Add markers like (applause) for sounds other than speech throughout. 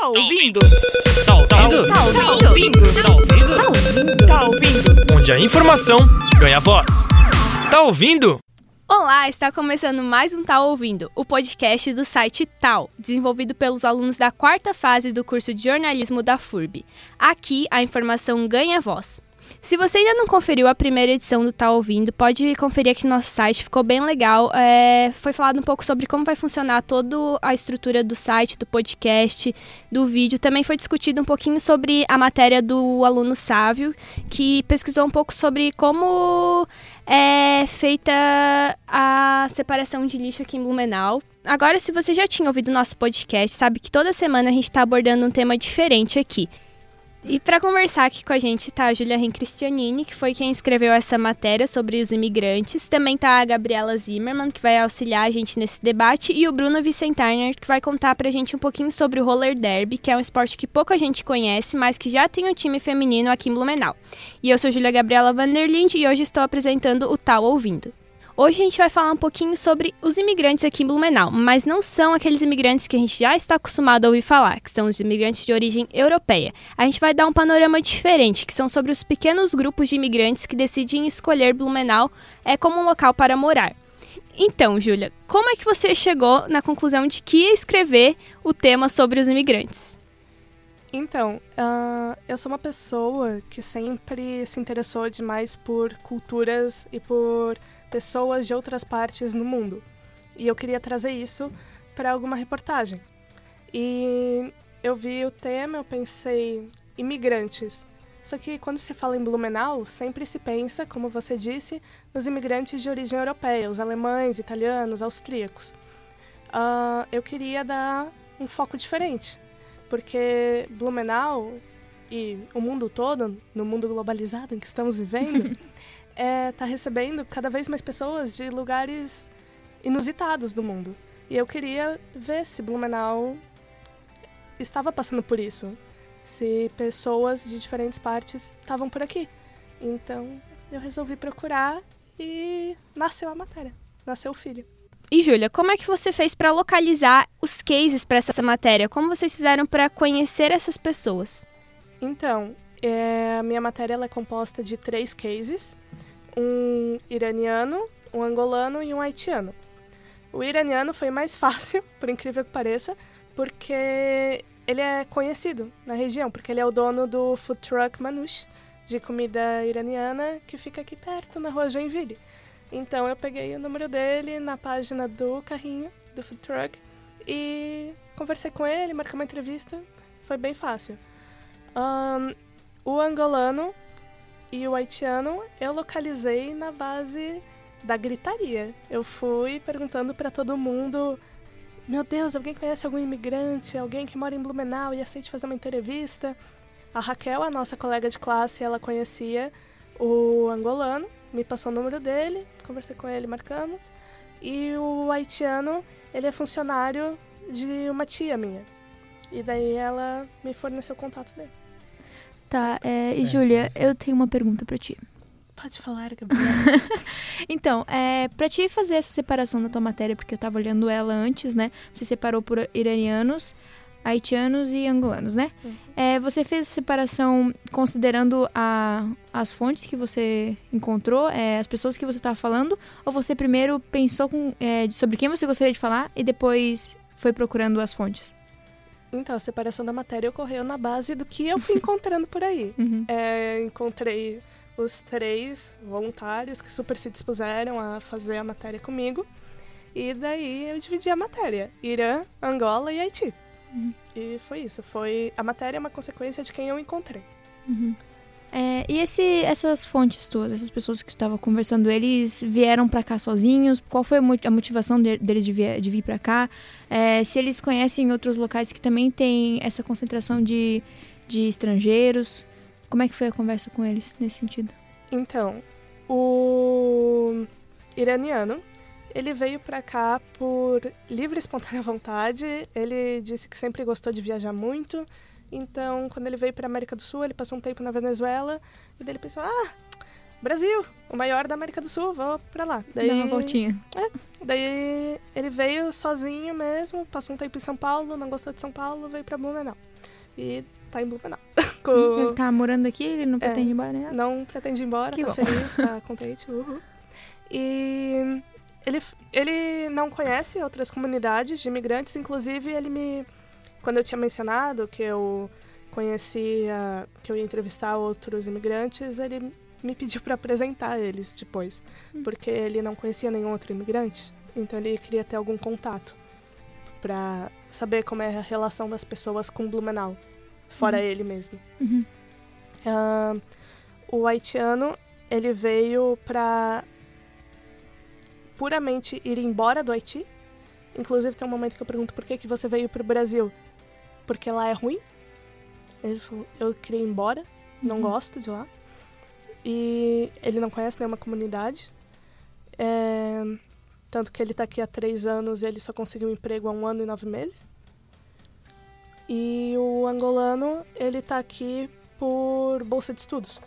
Tá ouvindo? Tá ouvindo? Tá ouvindo? Tá ouvindo? Tá ouvindo? Onde a informação ganha voz. Tá ouvindo? Olá, está começando mais um Tal Ouvindo, o podcast do site Tal, desenvolvido pelos alunos da quarta fase do curso de jornalismo da FURB. Aqui a informação ganha voz. Se você ainda não conferiu a primeira edição do Tá Ouvindo, pode conferir aqui no nosso site, ficou bem legal. É, foi falado um pouco sobre como vai funcionar toda a estrutura do site, do podcast, do vídeo. Também foi discutido um pouquinho sobre a matéria do aluno Sávio, que pesquisou um pouco sobre como é feita a separação de lixo aqui em Blumenau. Agora, se você já tinha ouvido o nosso podcast, sabe que toda semana a gente está abordando um tema diferente aqui. E para conversar aqui com a gente está a Julia Ren Cristianini, que foi quem escreveu essa matéria sobre os imigrantes. Também está a Gabriela Zimmermann, que vai auxiliar a gente nesse debate, e o Bruno Vicentainer, que vai contar para a gente um pouquinho sobre o roller derby, que é um esporte que pouca gente conhece, mas que já tem um time feminino aqui em Blumenau. E eu sou Julia Gabriela Vanderlind e hoje estou apresentando o Tal Ouvindo. Hoje a gente vai falar um pouquinho sobre os imigrantes aqui em Blumenau, mas não são aqueles imigrantes que a gente já está acostumado a ouvir falar, que são os imigrantes de origem europeia. A gente vai dar um panorama diferente, que são sobre os pequenos grupos de imigrantes que decidem escolher Blumenau é, como um local para morar. Então, Júlia, como é que você chegou na conclusão de que ia escrever o tema sobre os imigrantes? Então, uh, eu sou uma pessoa que sempre se interessou demais por culturas e por pessoas de outras partes no mundo. E eu queria trazer isso para alguma reportagem. E eu vi o tema, eu pensei imigrantes. Só que quando se fala em Blumenau, sempre se pensa, como você disse, nos imigrantes de origem europeia, os alemães, italianos, austríacos. Uh, eu queria dar um foco diferente, porque Blumenau e o mundo todo, no mundo globalizado em que estamos vivendo, (laughs) está é, tá recebendo cada vez mais pessoas de lugares inusitados do mundo. E eu queria ver se Blumenau estava passando por isso. Se pessoas de diferentes partes estavam por aqui. Então eu resolvi procurar e nasceu a matéria. Nasceu o filho. E Júlia, como é que você fez para localizar os cases para essa matéria? Como vocês fizeram para conhecer essas pessoas? Então, é, a minha matéria é composta de três cases um iraniano, um angolano e um haitiano. O iraniano foi mais fácil, (laughs) por incrível que pareça, porque ele é conhecido na região, porque ele é o dono do food truck Manush, de comida iraniana, que fica aqui perto, na rua Joinville. Então eu peguei o número dele na página do carrinho do food truck e conversei com ele, marquei uma entrevista, foi bem fácil. Um, o angolano e o haitiano eu localizei na base da gritaria. Eu fui perguntando para todo mundo: Meu Deus, alguém conhece algum imigrante? Alguém que mora em Blumenau e aceite fazer uma entrevista? A Raquel, a nossa colega de classe, ela conhecia o angolano, me passou o número dele, conversei com ele, marcamos. E o haitiano, ele é funcionário de uma tia minha. E daí ela me forneceu o contato dele. Tá, é, e é, Júlia, eu tenho uma pergunta para ti. Pode falar, Gabriela. (laughs) então, é, para ti fazer essa separação da tua matéria, porque eu tava olhando ela antes, né? Você separou por iranianos, haitianos e angolanos, né? Uhum. É, você fez essa separação considerando a, as fontes que você encontrou, é, as pessoas que você estava falando, ou você primeiro pensou com, é, sobre quem você gostaria de falar e depois foi procurando as fontes? Então, a separação da matéria ocorreu na base do que eu fui (laughs) encontrando por aí. Uhum. É, encontrei os três voluntários que super se dispuseram a fazer a matéria comigo. E daí eu dividi a matéria: Irã, Angola e Haiti. Uhum. E foi isso. Foi a matéria é uma consequência de quem eu encontrei. Uhum. É, e esse, essas fontes todas, essas pessoas que estava conversando, eles vieram para cá sozinhos? Qual foi a motivação deles de vir, de vir para cá? É, se eles conhecem outros locais que também tem essa concentração de, de estrangeiros? Como é que foi a conversa com eles nesse sentido? Então, o iraniano, ele veio para cá por livre e espontânea vontade. Ele disse que sempre gostou de viajar muito então, quando ele veio para a América do Sul, ele passou um tempo na Venezuela e daí ele pensou: ah, Brasil, o maior da América do Sul, vou pra lá. Daí, Dá uma voltinha. daí ele veio sozinho mesmo, passou um tempo em São Paulo, não gostou de São Paulo, veio pra Blumenau. E tá em Blumenau. (laughs) Com- Ele tá morando aqui, ele não pretende ir embora, né? não pretende ir embora, Que tá bom. feliz, tá (laughs) contente, uhul. E ele, ele não conhece outras comunidades de imigrantes, inclusive ele me... Quando eu tinha mencionado que eu conhecia, que eu ia entrevistar outros imigrantes, ele me pediu para apresentar eles depois, porque ele não conhecia nenhum outro imigrante, então ele queria ter algum contato para saber como é a relação das pessoas com Blumenau, fora ele mesmo. Uhum. Ah, o haitiano, ele veio pra puramente ir embora do Haiti. Inclusive tem um momento que eu pergunto por que, que você veio pro Brasil? Porque lá é ruim? Ele falou, eu queria ir embora, não Uhum. gosto de lá. E ele não conhece nenhuma comunidade. É, tanto que ele tá aqui há três anos e ele só conseguiu um emprego há um ano e nove meses. E o angolano, ele tá aqui por bolsa de estudos.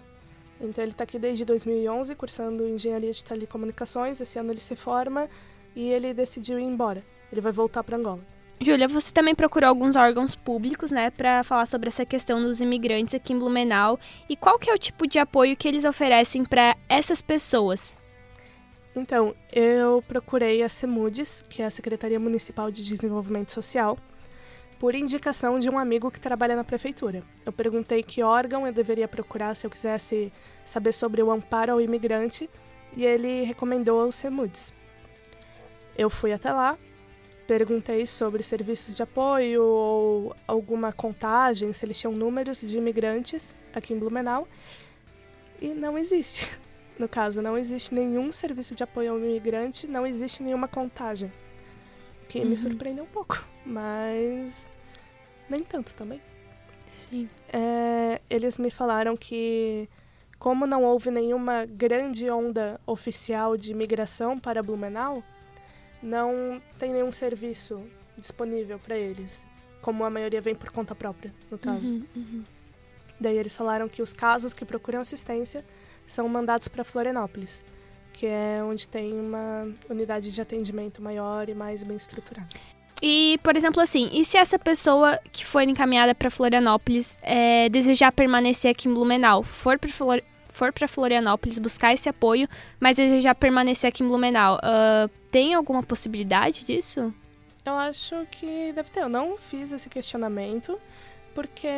Então ele está aqui desde 2011, cursando engenharia de telecomunicações. Esse ano ele se forma e ele decidiu ir embora. Ele vai voltar para Angola. Júlia, você também procurou alguns órgãos públicos, né, para falar sobre essa questão dos imigrantes aqui em Blumenau e qual que é o tipo de apoio que eles oferecem para essas pessoas? Então, eu procurei a CEMUDES, que é a Secretaria Municipal de Desenvolvimento Social, por indicação de um amigo que trabalha na prefeitura. Eu perguntei que órgão eu deveria procurar se eu quisesse saber sobre o amparo ao imigrante e ele recomendou o CEMUDES. Eu fui até lá, perguntei sobre serviços de apoio ou alguma contagem, se eles tinham números de imigrantes aqui em Blumenau, e não existe. (laughs) No caso, não existe nenhum serviço de apoio ao imigrante, não existe nenhuma contagem. Que me Uhum. surpreendeu um pouco, mas nem tanto também. Sim. É, eles me falaram que, como não houve nenhuma grande onda oficial de imigração para Blumenau, não tem nenhum serviço disponível para eles, como a maioria vem por conta própria, no caso. Uhum, uhum. Daí eles falaram que os casos que procuram assistência são mandados para Florianópolis, que é onde tem uma unidade de atendimento maior e mais bem estruturada. E, por exemplo, assim, e se essa pessoa que foi encaminhada para Florianópolis é, desejar permanecer aqui em Blumenau, for para Flor for Florianópolis buscar esse apoio, mas desejar permanecer aqui em Blumenau, ah, tem alguma possibilidade disso? Eu acho que deve ter. Eu não fiz esse questionamento, porque,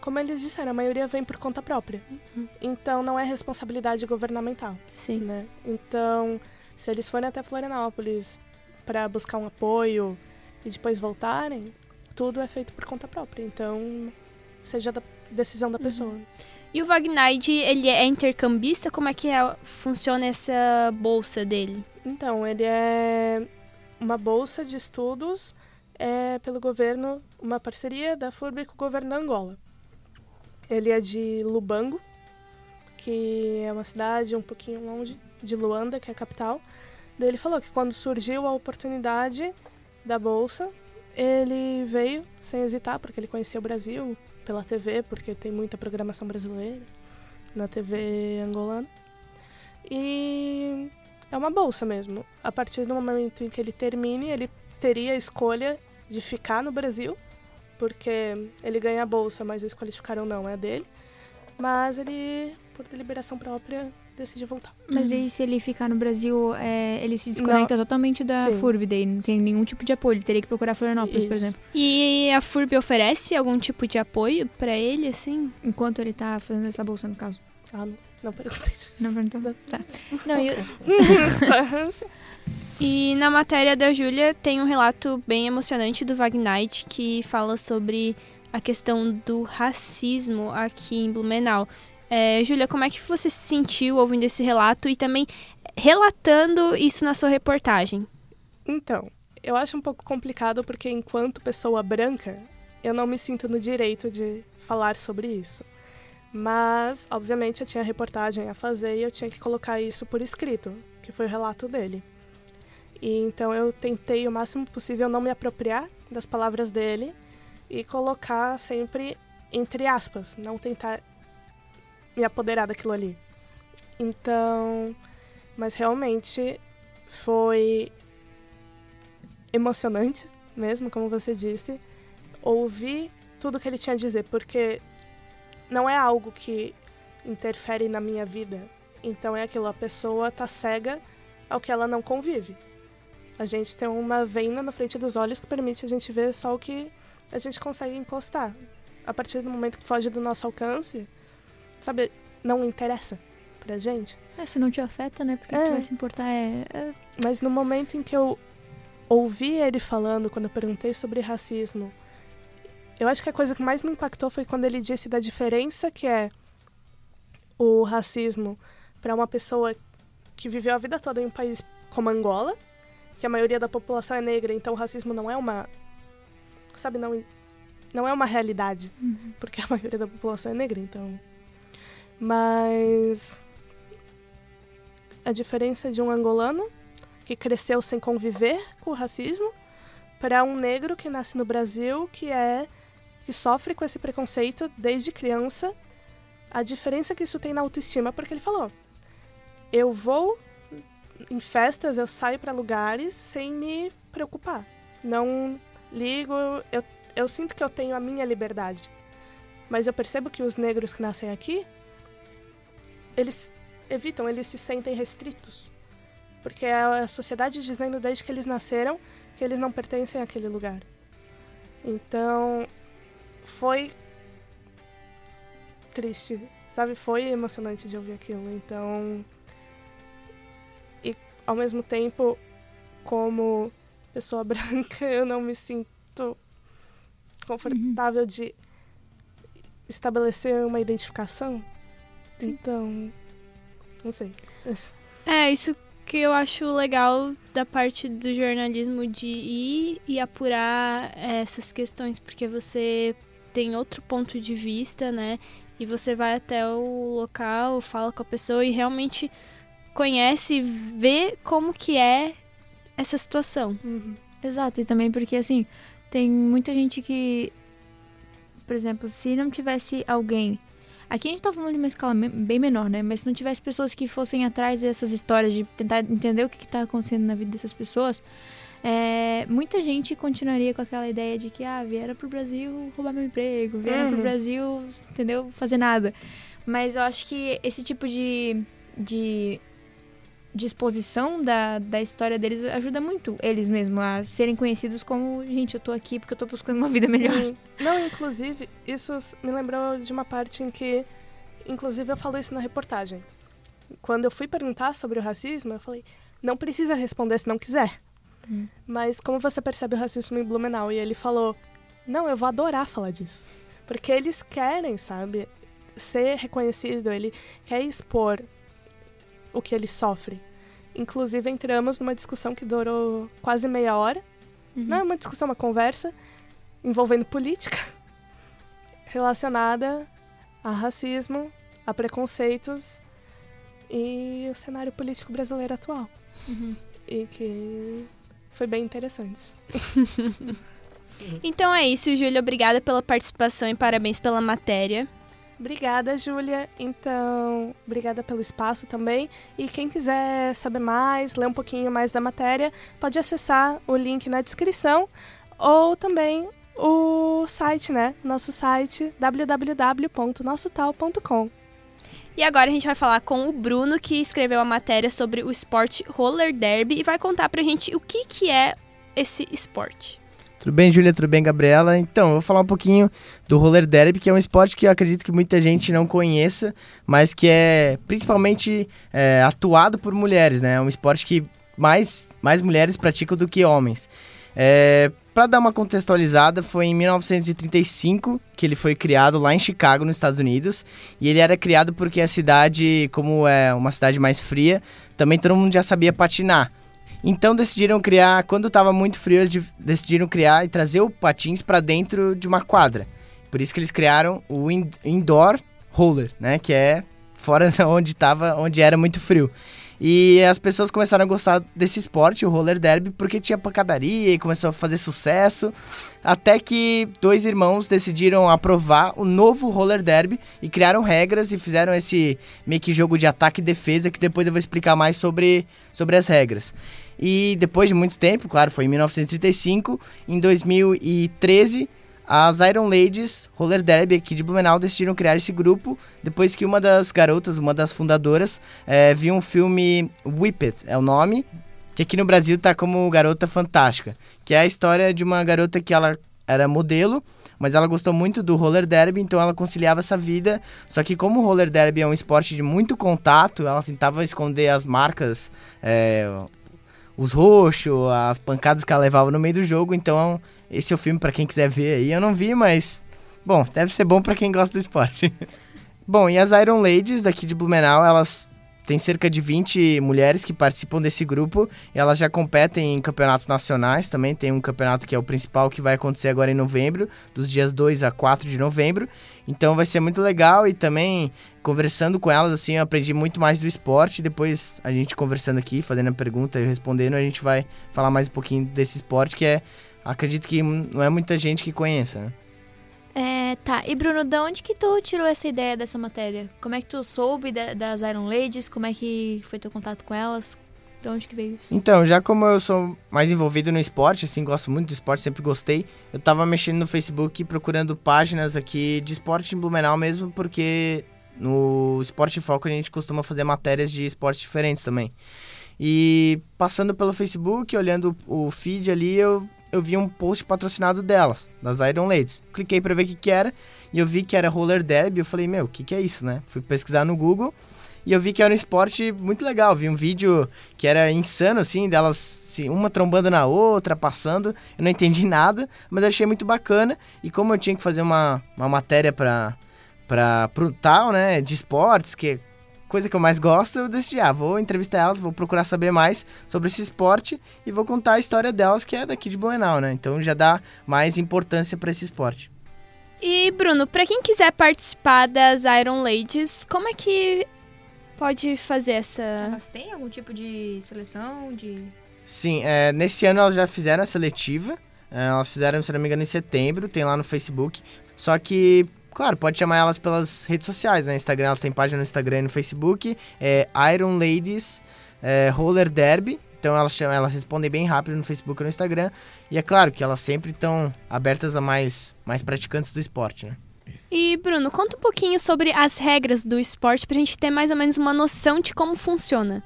como eles disseram, a maioria vem por conta própria. Então não é responsabilidade governamental. Sim. né? Então, se eles forem até Florianópolis para buscar um apoio e depois voltarem, tudo é feito por conta própria. Então, seja da decisão da pessoa. E o Wagnaid, ele é intercambista? Como é que é- funciona essa bolsa dele? Então, ele é uma bolsa de estudos é, pelo governo, uma parceria da FURB com o governo da Angola. Ele é de Lubango, que é uma cidade um pouquinho longe de Luanda, que é a capital. Daí ele falou que quando surgiu a oportunidade da bolsa, ele veio sem hesitar, porque ele conhecia o Brasil pela TV, porque tem muita programação brasileira na TV angolana. E é uma bolsa mesmo. A partir do momento em que ele termine, ele teria a escolha de ficar no Brasil, porque ele ganha a bolsa, mas a escolha de ficar ou não é dele. Mas ele, por deliberação própria, decide voltar. Mas aí, se ele ficar no Brasil, é, ele se desconecta totalmente da Sim. FURB, daí não tem nenhum tipo de apoio. Ele teria que procurar Florianópolis, por Isso. exemplo. E a FURB oferece algum tipo de apoio para ele, assim? Enquanto ele tá fazendo essa bolsa, no caso. Ah, não, não perguntei disso. Não perguntou? Tá. Não, eu, (laughs) E na matéria da Júlia tem um relato bem emocionante do Wagnight que fala sobre a questão do racismo aqui em Blumenau. É, Júlia, como é que você se sentiu ouvindo esse relato e também relatando isso na sua reportagem? Então, eu acho um pouco complicado porque, enquanto pessoa branca, eu não me sinto no direito de falar sobre isso. Mas, obviamente, eu tinha reportagem a fazer e eu tinha que colocar isso por escrito, que foi o relato dele. E então eu tentei o máximo possível não me apropriar das palavras dele e colocar sempre entre aspas, não tentar me apoderar daquilo ali. Então, mas realmente foi emocionante mesmo, como você disse, ouvir tudo que ele tinha a dizer, porque não é algo que interfere na minha vida. Então é aquilo, a pessoa tá cega ao que ela não convive. A gente tem uma venda na frente dos olhos que permite a gente ver só o que a gente consegue encostar. A partir do momento que foge do nosso alcance, sabe, não interessa pra gente. É, se não te afeta, né? Porque é. vai se importar é, é... Mas no momento em que eu ouvi ele falando, quando eu perguntei sobre racismo, eu acho que a coisa que mais me impactou foi quando ele disse da diferença que é o racismo para uma pessoa que viveu a vida toda em um país como Angola, que a maioria da população é negra, então o racismo não é uma sabe não não é uma realidade, uhum. porque a maioria da população é negra, então mas a diferença de um angolano que cresceu sem conviver com o racismo para um negro que nasce no Brasil, que é que sofre com esse preconceito desde criança, a diferença que isso tem na autoestima, porque ele falou: eu vou em festas, eu saio para lugares sem me preocupar. Não ligo, eu, eu sinto que eu tenho a minha liberdade. Mas eu percebo que os negros que nascem aqui, eles evitam, eles se sentem restritos. Porque é a sociedade dizendo desde que eles nasceram que eles não pertencem àquele lugar. Então, foi triste, sabe? Foi emocionante de ouvir aquilo. Então, e ao mesmo tempo, como pessoa (laughs) branca, eu não me sinto confortável uhum. de estabelecer uma identificação. Sim. Então, não sei. É, isso que eu acho legal da parte do jornalismo de ir e apurar essas questões, porque você tem outro ponto de vista, né? E você vai até o local, fala com a pessoa e realmente conhece, vê como que é essa situação. Uhum. Exato, e também porque assim, tem muita gente que, por exemplo, se não tivesse alguém. Aqui a gente tá falando de uma escala bem menor, né? Mas se não tivesse pessoas que fossem atrás dessas histórias, de tentar entender o que, que tá acontecendo na vida dessas pessoas, é, muita gente continuaria com aquela ideia de que, ah, vieram pro Brasil roubar meu emprego, vieram uhum. pro Brasil, entendeu? Fazer nada. Mas eu acho que esse tipo de, de, de exposição da, da história deles ajuda muito eles mesmos a serem conhecidos como, gente, eu tô aqui porque eu tô buscando uma vida melhor. Sim. Não, inclusive, isso me lembrou de uma parte em que, inclusive, eu falo isso na reportagem. Quando eu fui perguntar sobre o racismo, eu falei, não precisa responder se não quiser. Hum. Mas como você percebe o racismo em Blumenau? E ele falou: Não, eu vou adorar falar disso. Porque eles querem, sabe, ser reconhecido, ele quer expor o que ele sofre. Inclusive, entramos numa discussão que durou quase meia hora. Uhum. Não é uma discussão, uma conversa envolvendo política (laughs) relacionada a racismo, a preconceitos e o cenário político brasileiro atual. Uhum. E que foi bem interessante. (laughs) então é isso, Júlia. Obrigada pela participação e parabéns pela matéria. Obrigada, Júlia. Então, obrigada pelo espaço também. E quem quiser saber mais, ler um pouquinho mais da matéria, pode acessar o link na descrição ou também o site, né? Nosso site www.nossotal.com. E agora a gente vai falar com o Bruno, que escreveu a matéria sobre o esporte roller derby e vai contar pra gente o que, que é esse esporte. Tudo bem, Júlia? Tudo bem, Gabriela? Então, eu vou falar um pouquinho do roller derby, que é um esporte que eu acredito que muita gente não conheça, mas que é principalmente é, atuado por mulheres, né? É um esporte que mais, mais mulheres praticam do que homens. É, para dar uma contextualizada, foi em 1935 que ele foi criado lá em Chicago, nos Estados Unidos. E ele era criado porque a cidade, como é uma cidade mais fria, também todo mundo já sabia patinar. Então decidiram criar, quando estava muito frio, eles decidiram criar e trazer o patins para dentro de uma quadra. Por isso que eles criaram o indoor roller, né, que é fora (laughs) onde tava, onde era muito frio. E as pessoas começaram a gostar desse esporte, o roller derby, porque tinha pancadaria e começou a fazer sucesso. Até que dois irmãos decidiram aprovar o novo roller derby e criaram regras e fizeram esse meio que jogo de ataque e defesa, que depois eu vou explicar mais sobre, sobre as regras. E depois de muito tempo, claro, foi em 1935, em 2013 as Iron Ladies Roller Derby aqui de Blumenau decidiram criar esse grupo depois que uma das garotas, uma das fundadoras, é, viu um filme Whippet, é o nome, que aqui no Brasil tá como Garota Fantástica, que é a história de uma garota que ela era modelo, mas ela gostou muito do roller derby, então ela conciliava essa vida. Só que como o roller derby é um esporte de muito contato, ela tentava esconder as marcas, é, os roxos, as pancadas que ela levava no meio do jogo, então esse é o filme para quem quiser ver aí. Eu não vi, mas bom, deve ser bom para quem gosta do esporte. (laughs) bom, e as Iron Ladies daqui de Blumenau, elas têm cerca de 20 mulheres que participam desse grupo elas já competem em campeonatos nacionais também. Tem um campeonato que é o principal que vai acontecer agora em novembro, dos dias 2 a 4 de novembro. Então vai ser muito legal e também conversando com elas assim, eu aprendi muito mais do esporte. Depois a gente conversando aqui, fazendo a pergunta e respondendo, a gente vai falar mais um pouquinho desse esporte que é acredito que não é muita gente que conheça, né? É, tá. E Bruno, de onde que tu tirou essa ideia dessa matéria? Como é que tu soube das Iron Ladies? Como é que foi teu contato com elas? De onde que veio isso? Então, já como eu sou mais envolvido no esporte, assim, gosto muito do esporte, sempre gostei, eu tava mexendo no Facebook procurando páginas aqui de esporte em Blumenau mesmo, porque no Esporte Foco a gente costuma fazer matérias de esportes diferentes também. E passando pelo Facebook, olhando o feed ali, eu eu vi um post patrocinado delas, das Iron Ladies. Cliquei para ver o que, que era e eu vi que era roller derby. Eu falei, meu, o que, que é isso, né? Fui pesquisar no Google e eu vi que era um esporte muito legal. Vi um vídeo que era insano, assim, delas assim, uma trombando na outra, passando. Eu não entendi (laughs) nada, mas achei muito bacana. E como eu tinha que fazer uma, uma matéria para para pro tal, né, de esportes, que coisa que eu mais gosto, eu decidi, ah, vou entrevistar elas, vou procurar saber mais sobre esse esporte e vou contar a história delas, que é daqui de Blumenau, né? Então já dá mais importância para esse esporte. E Bruno, para quem quiser participar das Iron Ladies, como é que pode fazer essa? Elas têm algum tipo de seleção de? Sim, é, nesse ano elas já fizeram a seletiva. É, elas fizeram, se não me engano, em setembro, tem lá no Facebook. Só que Claro, pode chamar elas pelas redes sociais, né? Instagram, elas têm página no Instagram e no Facebook. É Iron Ladies é, Roller Derby. Então elas, chamam, elas respondem bem rápido no Facebook e no Instagram. E é claro que elas sempre estão abertas a mais, mais praticantes do esporte, né? E Bruno, conta um pouquinho sobre as regras do esporte pra gente ter mais ou menos uma noção de como funciona.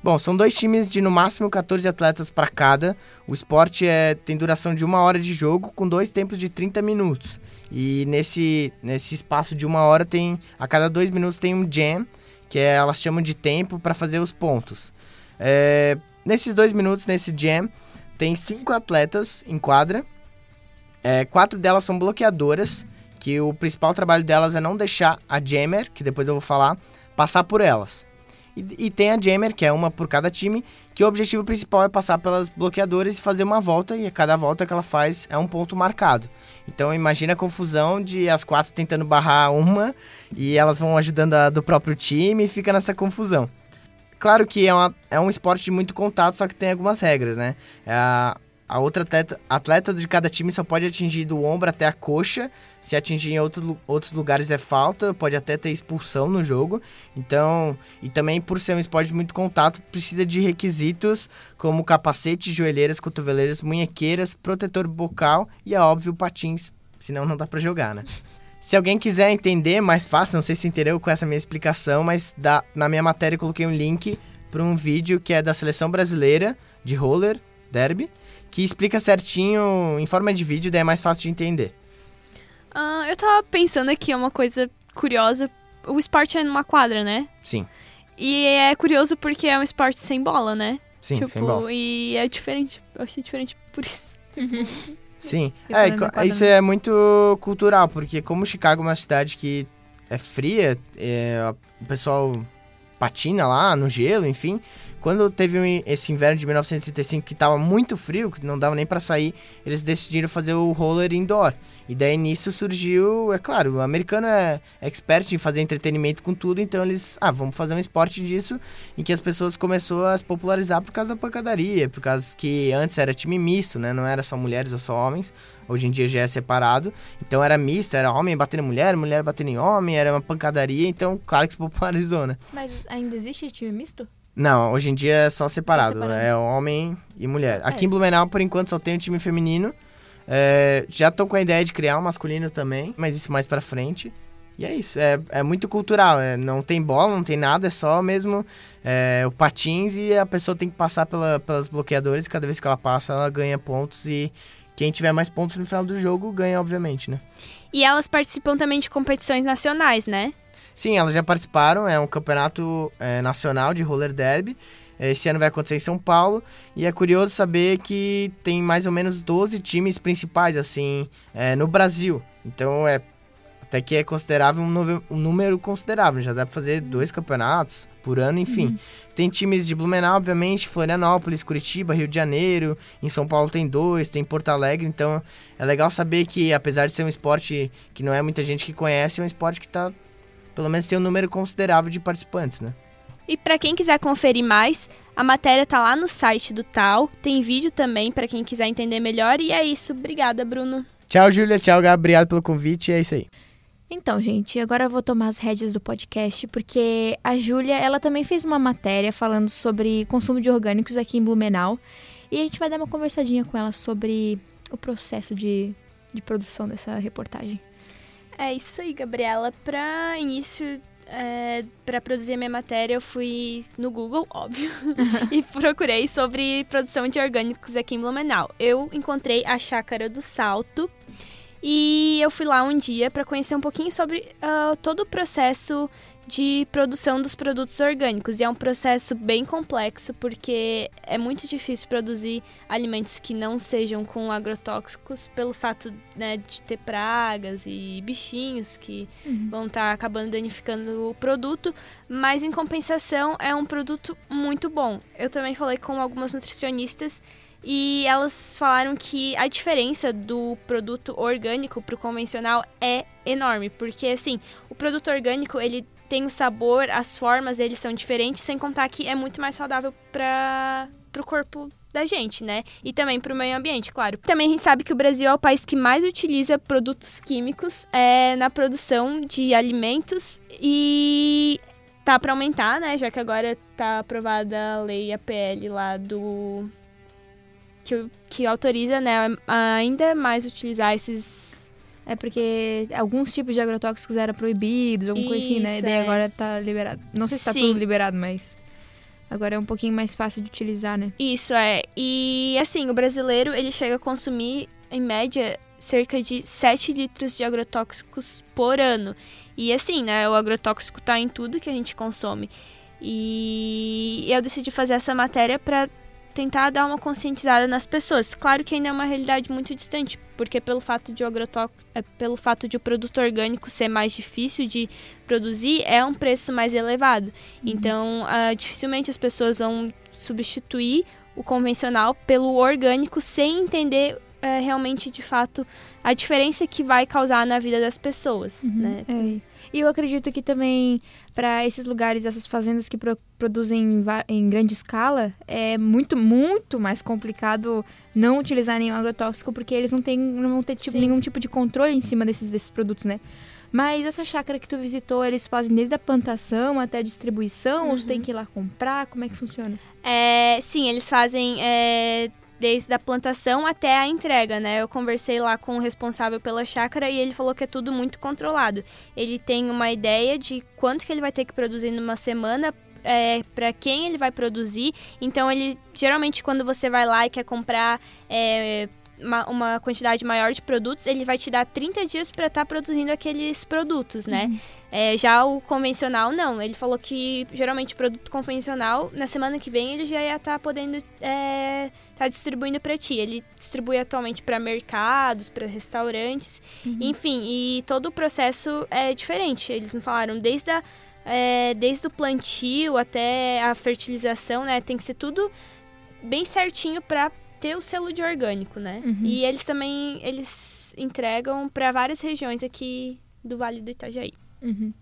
Bom, são dois times de no máximo 14 atletas para cada. O esporte é, tem duração de uma hora de jogo, com dois tempos de 30 minutos. E nesse, nesse espaço de uma hora tem a cada dois minutos tem um jam, que é, elas chamam de tempo para fazer os pontos. É, nesses dois minutos, nesse jam, tem cinco atletas em quadra. É, quatro delas são bloqueadoras, que o principal trabalho delas é não deixar a jammer, que depois eu vou falar, passar por elas. E, e, tem a Jammer, que é uma por cada time, que o objetivo principal é passar pelas bloqueadoras e fazer uma volta, e a cada volta que ela faz é um ponto marcado. Então imagina a confusão de as quatro tentando barrar uma, e elas vão ajudando a do próprio time e fica nessa confusão. Claro que é, uma, é um esporte de muito contato, só que tem algumas regras, né? É a, a outra atleta, atleta de cada time só pode atingir do ombro até a coxa. Se atingir em outro, outros lugares é falta, pode até ter expulsão no jogo. Então, e também por ser um esporte de muito contato, precisa de requisitos como capacete, joelheiras, cotoveleiras, munhequeiras, protetor bucal e, é óbvio, patins. Senão não dá para jogar, né? Se alguém quiser entender mais fácil, não sei se entendeu com essa minha explicação, mas na minha matéria eu coloquei um link para um vídeo que é da seleção brasileira de roller derby que explica certinho em forma de vídeo, daí é mais fácil de entender. Uh, eu tava pensando aqui, é uma coisa curiosa. O esporte é numa quadra, né? Sim. E é curioso porque é um esporte sem bola, né? Sim, tipo, sem bola. E é diferente. Eu achei diferente por isso. (laughs) Sim. É, isso é muito cultural, porque como Chicago é uma cidade que é fria, é, o pessoal patina lá no gelo, enfim. Quando teve esse inverno de 1935 que estava muito frio, que não dava nem para sair, eles decidiram fazer o roller indoor. E daí nisso surgiu, é claro, o americano é expert em fazer entretenimento com tudo, então eles, ah, vamos fazer um esporte disso, em que as pessoas começou a se popularizar por causa da pancadaria, por causa que antes era time misto, né? Não era só mulheres ou só homens. Hoje em dia já é separado. Então era misto, era homem batendo em mulher, mulher batendo em homem, era uma pancadaria, então claro que se popularizou, né? Mas ainda existe time misto? Não, hoje em dia é só separado, Só separado. é homem e mulher. É. Aqui em Blumenau, por enquanto, só tem o time feminino. É, já tô com a ideia de criar um masculino também, mas isso mais pra frente. E é isso, é, é muito cultural, é, não tem bola, não tem nada, é só mesmo é, o patins e a pessoa tem que passar pela, pelas bloqueadores, cada vez que ela passa ela ganha pontos e quem tiver mais pontos no final do jogo ganha, obviamente, né? E elas participam também de competições nacionais, né? Sim, elas já participaram, é um campeonato é, nacional de roller derby. Esse ano vai acontecer em São Paulo e é curioso saber que tem mais ou menos 12 times principais assim é, no Brasil. Então é até que é considerável um, número- um número considerável. Já dá pra fazer dois campeonatos por ano, enfim. Tem times de Blumenau, obviamente, Florianópolis, Curitiba, Rio de Janeiro. Em São Paulo tem dois, tem Porto Alegre. Então é legal saber que apesar de ser um esporte que não é muita gente que conhece, é um esporte que tá pelo menos tem um número considerável de participantes, né? E para quem quiser conferir mais, a matéria tá lá no site do Tal, tem vídeo também para quem quiser entender melhor e é isso. Obrigada, Bruno. Tchau, Júlia. Tchau, Gabriel. Pelo convite. É isso aí. Então, gente, agora eu vou tomar as rédeas do podcast, porque a Júlia, ela também fez uma matéria falando sobre consumo de orgânicos aqui em Blumenau. E a gente vai dar uma conversadinha com ela sobre o processo de, de produção dessa reportagem. É isso aí, Gabriela. Para início, é, para produzir a minha matéria, eu fui no Google, (laughs) óbvio, (laughs) e procurei sobre produção de orgânicos aqui em Blumenau. Eu encontrei a Chácara do Salto e eu fui lá um dia para conhecer um pouquinho sobre ah, todo o processo de produção dos produtos orgânicos. E é um processo bem complexo, porque é muito difícil produzir alimentos que não sejam com agrotóxicos, pelo fato né, de ter pragas e bichinhos que vão estar acabando danificando o produto. Mas, em compensação, é um produto muito bom. Eu também falei com algumas nutricionistas e elas falaram que a diferença do produto orgânico para o convencional é enorme, porque assim, o produto orgânico ele tem o sabor, as formas eles são diferentes, sem contar que é muito mais saudável para o corpo da gente, né? E também para o meio ambiente, claro. Também a gente sabe que o Brasil é o país que mais utiliza produtos químicos é, na produção de alimentos e tá para aumentar, né? Já que agora tá aprovada a lei APL lá do que, que autoriza, né, ainda mais utilizar esses É porque alguns tipos de agrotóxicos eram proibidos, alguma coisa assim, né? E daí é. agora tá liberado. Não sei se tá Sim. tudo liberado, mas agora é um pouquinho mais fácil de utilizar, né? Isso é. E assim, o brasileiro ele chega a consumir em média cerca de 7 litros de agrotóxicos por ano. E assim, né, o agrotóxico tá em tudo que a gente consome. E eu decidi fazer essa matéria para tentar dar uma conscientizada nas pessoas. Claro que ainda é uma realidade muito distante, porque pelo fato de o agrotóxico, é, pelo fato de o produto orgânico ser mais difícil de produzir, é um preço mais elevado. Então, ah, dificilmente as pessoas vão substituir o convencional pelo orgânico sem entender eh, realmente de fato a diferença que vai causar na vida das pessoas, né? É. E eu acredito que também para esses lugares, essas fazendas que pro- produzem em, em grande escala, é muito, muito mais complicado não utilizar nenhum agrotóxico, porque eles não, têm, não vão ter tipo, nenhum tipo de controle em cima desses, desses produtos, né? Mas essa chácara que tu visitou, eles fazem desde a plantação até a distribuição, ou tu tem que ir lá comprar? Como é que funciona? É, sim, eles fazem é, desde a plantação até a entrega, né? Eu conversei lá com o responsável pela chácara e ele falou que é tudo muito controlado. Ele tem uma ideia de quanto que ele vai ter que produzir numa semana. É, para quem ele vai produzir, então ele geralmente quando você vai lá e quer comprar é, uma, uma quantidade maior de produtos, ele vai te dar 30 dias para estar produzindo aqueles produtos, né? É, já o convencional, não. Ele falou que geralmente o produto convencional, na semana que vem, ele já ia estar podendo é, tá distribuindo para ti. Ele distribui atualmente para mercados, para restaurantes, enfim, e todo o processo é diferente. Eles me falaram desde a, é, desde o plantio até a fertilização, né? Tem que ser tudo bem certinho para ter o selo de orgânico, né? Uhum. E eles também eles entregam para várias regiões aqui do Vale do Itajaí. Uhum.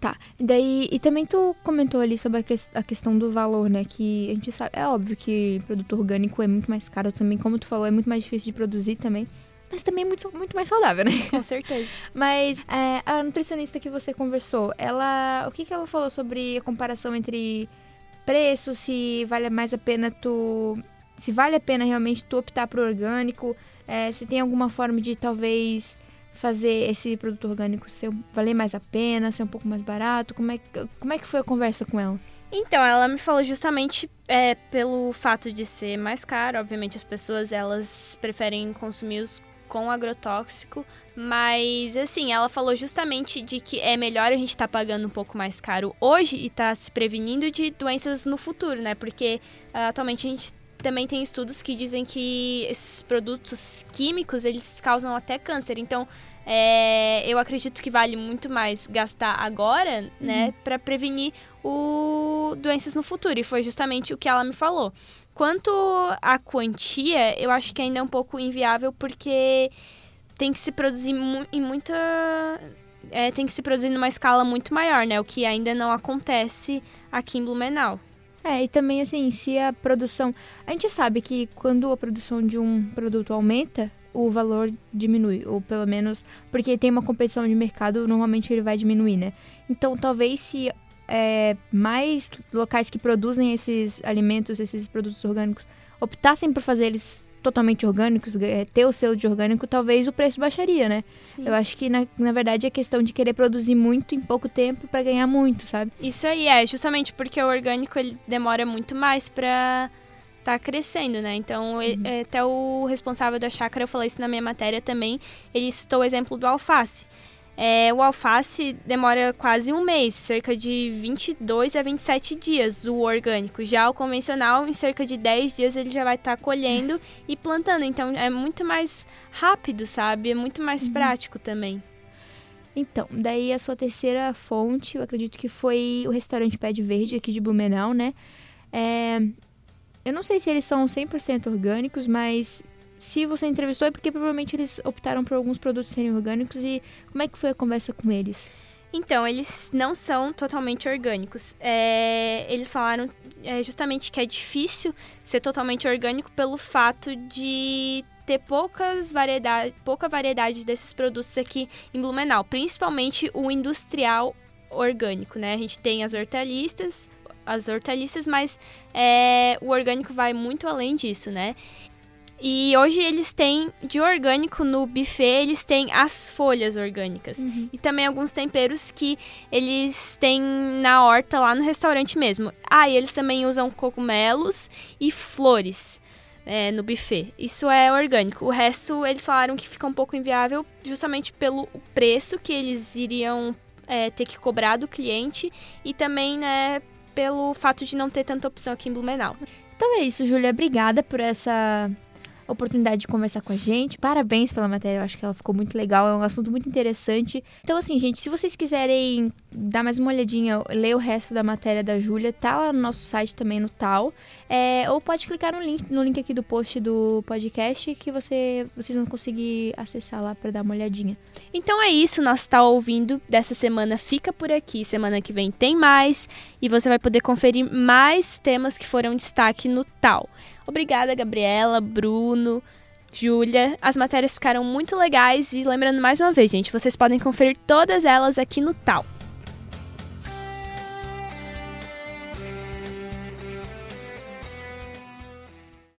Tá, e daí, e também tu comentou ali sobre a, que- a questão do valor, né, que a gente sabe, é óbvio que produto orgânico é muito mais caro também, como tu falou, é muito mais difícil de produzir também, mas também é muito, muito mais saudável, né? Com certeza. (laughs) Mas é, a nutricionista que você conversou, ela, o que, que ela falou sobre a comparação entre preço, se vale mais a pena tu, se vale a pena realmente tu optar pro orgânico, é, se tem alguma forma de talvez fazer esse produto orgânico ser, valer mais a pena, ser um pouco mais barato, como é, que- como é que foi a conversa com ela? Então, ela me falou justamente é, pelo fato de ser mais caro. Obviamente, as pessoas elas preferem consumir os com agrotóxico, mas assim, ela falou justamente de que é melhor a gente estar pagando um pouco mais caro hoje e estar se prevenindo de doenças no futuro, né? Porque ah, atualmente a gente também tem estudos que dizem que esses produtos químicos eles causam até câncer. Então, é, eu acredito que vale muito mais gastar agora, né, para prevenir o doenças no futuro. E foi justamente o que ela me falou. Quanto à quantia, eu acho que ainda é um pouco inviável porque tem que se produzir mu em muita é, tem que se produzir numa escala muito maior, né? O que ainda não acontece aqui em Blumenau. É, e também assim, se a produção. A gente sabe que quando a produção de um produto aumenta, o valor diminui. Ou pelo menos. Porque tem uma competição de mercado, normalmente ele vai diminuir, né? Então talvez se é, mais locais que produzem esses alimentos, esses produtos orgânicos, optassem por fazer eles totalmente orgânicos, é, ter o selo de orgânico, talvez o preço baixaria, né? Sim. Eu acho que na, na verdade é questão de querer produzir muito em pouco tempo para ganhar muito, sabe? Isso aí é justamente porque o orgânico ele demora muito mais pra tá crescendo, né? Então, e- é, até o responsável da chácara, eu falei isso na minha matéria também, ele citou o exemplo do alface. É, o alface demora quase um mês, cerca de 22 a 27 dias, o orgânico. Já o convencional, em cerca de 10 dias, ele já vai estar colhendo e plantando. Então, é muito mais rápido, sabe? É muito mais prático também. Então, daí a sua terceira fonte, eu acredito que foi o restaurante Pé de Verde aqui de Blumenau, né? É, eu não sei se eles são 100% orgânicos, mas se você entrevistou é porque provavelmente eles optaram por alguns produtos serem orgânicos e como é que foi a conversa com eles? Então, eles não são totalmente orgânicos. É, eles falaram é, justamente que é difícil ser totalmente orgânico pelo fato de ter poucas variedade, pouca variedade desses produtos aqui em Blumenau, principalmente o industrial orgânico, né? A gente tem as hortaliças, as hortaliças, mas é, o orgânico vai muito além disso, né? E hoje eles têm de orgânico no buffet, eles têm as folhas orgânicas. E também alguns temperos que eles têm na horta lá no restaurante mesmo. Ah, e eles também usam cogumelos e flores é, no buffet. Isso é orgânico. O resto eles falaram que fica um pouco inviável justamente pelo preço que eles iriam é, ter que cobrar do cliente e também, né, pelo fato de não ter tanta opção aqui em Blumenau. Então é isso, Júlia. Obrigada por essa oportunidade de conversar com a gente. Parabéns pela matéria, eu acho que ela ficou muito legal, é um assunto muito interessante. Então, assim, gente, se vocês quiserem dar mais uma olhadinha, ler o resto da matéria da Júlia, tá lá no nosso site também no tal. É, ou pode clicar no link, no link aqui do post do podcast que você, vocês vão conseguir acessar lá para dar uma olhadinha. Então é isso, nós tá ouvindo dessa semana fica por aqui. Semana que vem tem mais e você vai poder conferir mais temas que foram destaque no tal. Obrigada, Gabriela, Bruno, Júlia. As matérias ficaram muito legais e lembrando mais uma vez, gente, vocês podem conferir todas elas aqui no tal.